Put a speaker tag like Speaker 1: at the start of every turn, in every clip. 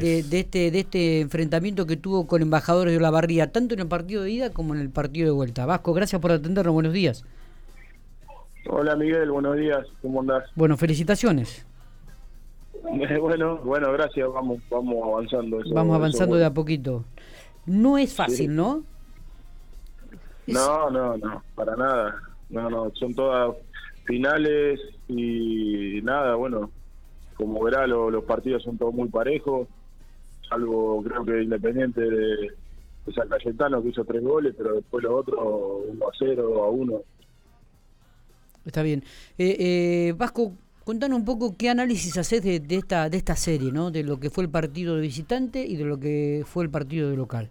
Speaker 1: de, este, de este enfrentamiento que tuvo con embajadores de la barría, tanto en el partido de ida como en el partido de vuelta. Vasco, gracias por atendernos, buenos días.
Speaker 2: Hola Miguel, buenos días, ¿cómo andás?
Speaker 1: Bueno, felicitaciones.
Speaker 2: bueno, bueno, gracias, vamos, vamos avanzando.
Speaker 1: vamos avanzando de a poquito. No es fácil, ¿no?
Speaker 2: No, no, no, para nada. No, no, son todas finales y nada, bueno, como verá, los partidos son todos muy parejos, salvo creo que Independiente de, San Cayetano que hizo tres goles, pero después los otros 1 a 0, a 1.
Speaker 1: Está bien. Eh, eh, Vasco, contanos un poco qué análisis haces de, de, esta, de esta serie, ¿no? De lo que fue el partido de visitante y de lo que fue el partido de local.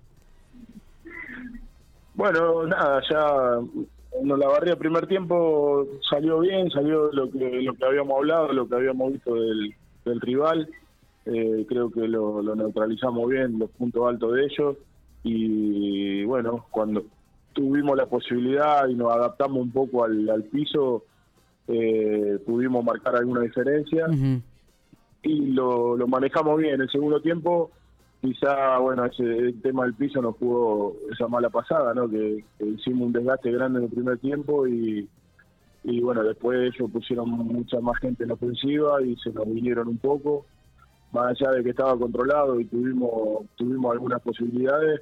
Speaker 2: Bueno, nada, ya no, la barría primer tiempo salió bien, salió lo que lo que habíamos hablado, lo que habíamos visto del, del rival. Eh, creo que lo, neutralizamos bien, los puntos altos de ellos. Y bueno, cuando tuvimos la posibilidad y nos adaptamos un poco al, piso, eh, pudimos marcar alguna diferencia. Y lo, lo manejamos bien. El segundo tiempo quizá, bueno, ese tema del piso nos pudo esa mala pasada, ¿no? Que, hicimos un desgaste grande en el primer tiempo y, y bueno, después ellos pusieron mucha más gente en la ofensiva y se nos vinieron un poco, más allá de que estaba controlado y tuvimos tuvimos algunas posibilidades,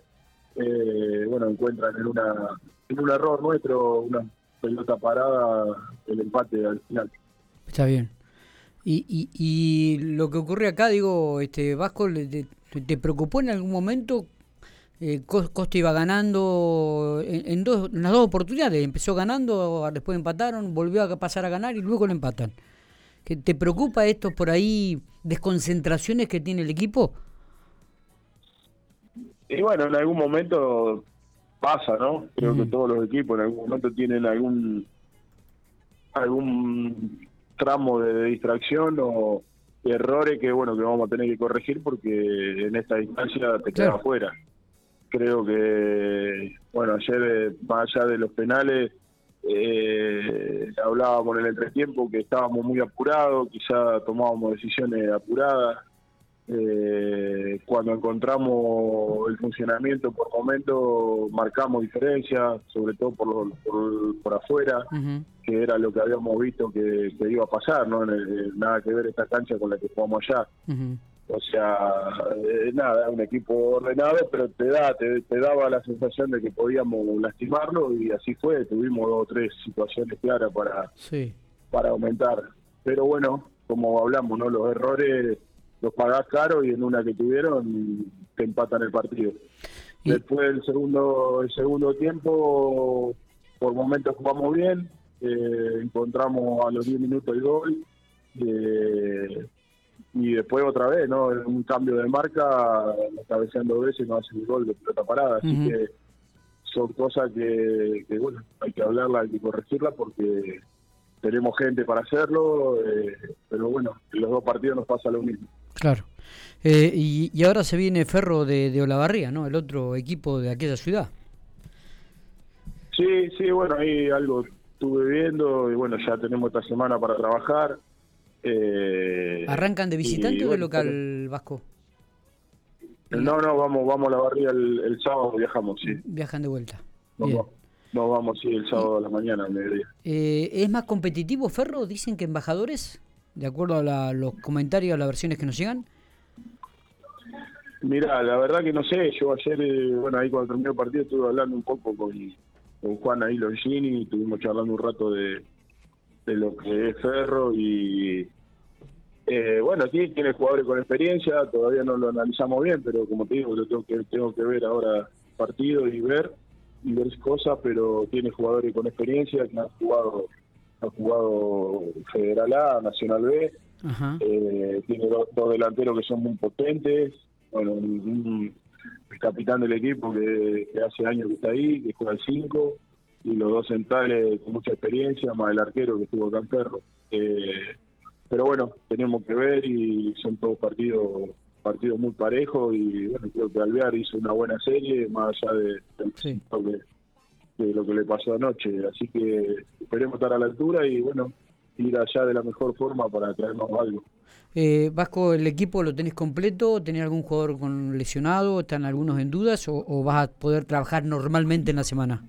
Speaker 2: eh, bueno, encuentran en una en un error nuestro, una pelota parada, el empate al final.
Speaker 1: Está bien. Y, y, y lo que ocurre acá, digo, este Vasco, ¿Te preocupó en algún momento? Eh, Costa iba ganando en, dos, las dos oportunidades. Empezó ganando, después empataron, volvió a pasar a ganar y luego le empatan. ¿Que ¿Te preocupa esto por ahí, desconcentraciones que tiene el equipo?
Speaker 2: Y bueno, en algún momento pasa, ¿no? Creo que todos los equipos en algún momento tienen algún algún tramo de distracción o, errores que bueno que vamos a tener que corregir porque en esta distancia te quedas afuera. Creo que bueno ayer eh, más allá de los penales eh, hablábamos en el entretiempo que estábamos muy apurados, quizá tomábamos decisiones apuradas. Eh, cuando encontramos el funcionamiento por momento marcamos diferencias, sobre todo por, por, afuera que era lo que habíamos visto que, iba a pasar, ¿no? nada que ver esta cancha con la que jugamos allá. O sea, eh, nada, un equipo ordenado, pero te da te, daba la sensación de que podíamos lastimarlo y así fue. Tuvimos dos o tres situaciones claras para, para aumentar. Pero bueno, como hablamos, ¿no? Los errores los pagás caro y en una que tuvieron te empatan el partido. Después el segundo el segundo tiempo por momentos jugamos bien, eh, encontramos a los 10 minutos el gol eh, y después otra vez, ¿no? Un cambio de marca, cabeceando dos veces no hace el gol de pelota parada, así que son cosas que, bueno, hay que hablarla, hay que corregirla porque tenemos gente para hacerlo, eh, pero bueno, en los dos partidos nos pasa lo mismo.
Speaker 1: Claro. y, y, ahora se viene Ferro de, de Olavarría, ¿no? El otro equipo de aquella ciudad.
Speaker 2: Sí, sí, bueno, hay algo estuve viendo y bueno, ya tenemos esta semana para trabajar.
Speaker 1: Eh, ¿Arrancan de visitante o de local vasco?
Speaker 2: No, no, vamos vamos a la barriga el, sábado, viajamos, sí.
Speaker 1: Viajan de vuelta.
Speaker 2: No, no vamos, sí, el sábado a la mañana, al mediodía.
Speaker 1: Eh, ¿Es más competitivo Ferro, dicen que embajadores, de acuerdo a los comentarios, a las versiones que nos llegan?
Speaker 2: Mira, la verdad que no sé, yo ayer, eh, bueno, ahí cuando terminó el partido estuve hablando un poco con, con Juan ahí Longini, estuvimos charlando un rato de, lo que es Ferro y eh, bueno, sí, tiene jugadores con experiencia, todavía no lo analizamos bien, pero como te digo, yo tengo que, tengo que ver ahora partido y ver y ver cosas, pero tiene jugadores con experiencia que han jugado han jugado Federal A, Nacional B, eh, tiene dos, delanteros que son muy potentes, bueno, un, el capitán del equipo que, hace años que está ahí, que juega el 5, y los dos centrales con mucha experiencia, más el arquero que estuvo acá en Perro. Eh, pero bueno, tenemos que ver y son todos partidos partidos muy parejos y bueno, creo que Alvear hizo una buena serie, más allá de, de, lo que le pasó anoche. Así que esperemos estar a la altura y bueno, ir allá de la mejor forma para traernos algo.
Speaker 1: Eh, Vasco, ¿el equipo lo tenés completo? ¿Tenés algún jugador con lesionado? ¿Están algunos en dudas? ¿O, vas a poder trabajar normalmente en la semana?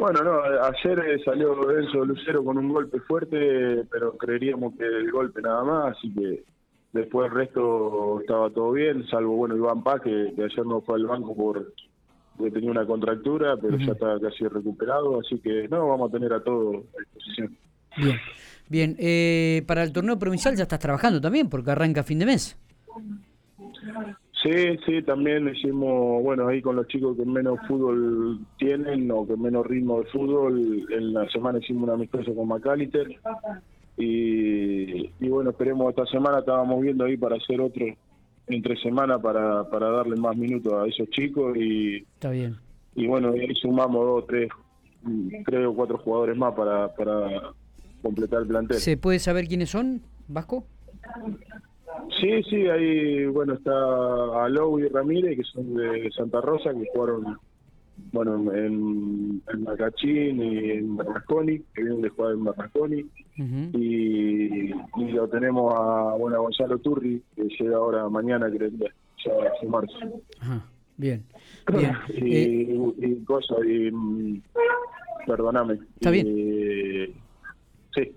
Speaker 2: Bueno, no, ayer eh, salió Enzo Lucero con un golpe fuerte, pero creeríamos que el golpe nada más, así que después el resto estaba todo bien, salvo, bueno, Iván Paz, que, ayer no fue al banco por porque tenía una contractura, pero ya está casi recuperado, así que no, vamos a tener a todo a disposición.
Speaker 1: Bien. Bien, eh, para el torneo provincial ya estás trabajando también, porque arranca fin de mes.
Speaker 2: Sí, sí, también hicimos, bueno, ahí con los chicos que menos fútbol tienen o que menos ritmo de fútbol, en la semana hicimos una amistosa con McAllister y, y bueno, esperemos esta semana estábamos viendo ahí para hacer otro entre semana para, para darle más minutos a esos chicos y
Speaker 1: está bien
Speaker 2: y bueno ahí sumamos dos tres creo cuatro jugadores más para, para completar el plantel.
Speaker 1: ¿Se puede saber quiénes son, Vasco?
Speaker 2: Sí, sí, ahí, bueno, está Alou y Ramírez, que son de Santa Rosa, que jugaron, bueno, en, en Macachín y en Barrasconi, que vienen de jugar en Barrasconi. y, y, lo tenemos a, bueno, Gonzalo Turri, que llega ahora mañana, creo que ya va a sumarse.
Speaker 1: Ajá. Bien, bien.
Speaker 2: y, eh, y, cosas, y, mm, perdóname.
Speaker 1: Está bien.
Speaker 2: Sí.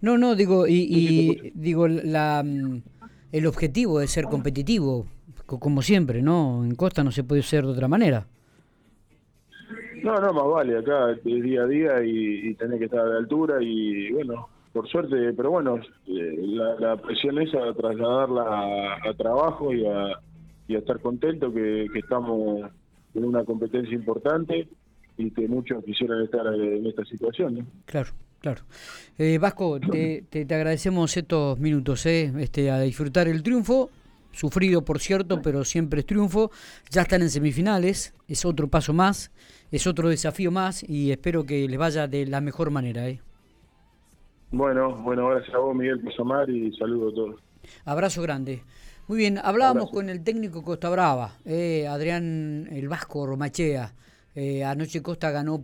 Speaker 1: No, no, digo, y, digo, la, mm, el objetivo es ser competitivo, como siempre, ¿no? En Costa no se puede ser de otra manera.
Speaker 2: No, no, más vale, acá es día a día y, y tenés que estar a la altura y bueno, por suerte, pero bueno, eh, la, presión es a trasladarla a, trabajo y a, y a estar contento que, que estamos en una competencia importante y que muchos quisieran estar en esta situación. ¿no?
Speaker 1: Claro. Claro. Eh, Vasco, te, agradecemos estos minutos, eh, este, a disfrutar el triunfo, sufrido por cierto, pero siempre es triunfo. Ya están en semifinales, es otro paso más, es otro desafío más y espero que les vaya de la mejor manera. Eh.
Speaker 2: Bueno, bueno, gracias a vos Miguel por y saludo a todos.
Speaker 1: Abrazo grande. Muy bien, hablábamos con el técnico Costa Brava, eh, Adrián el Vasco Romachea. Eh, anoche Costa ganó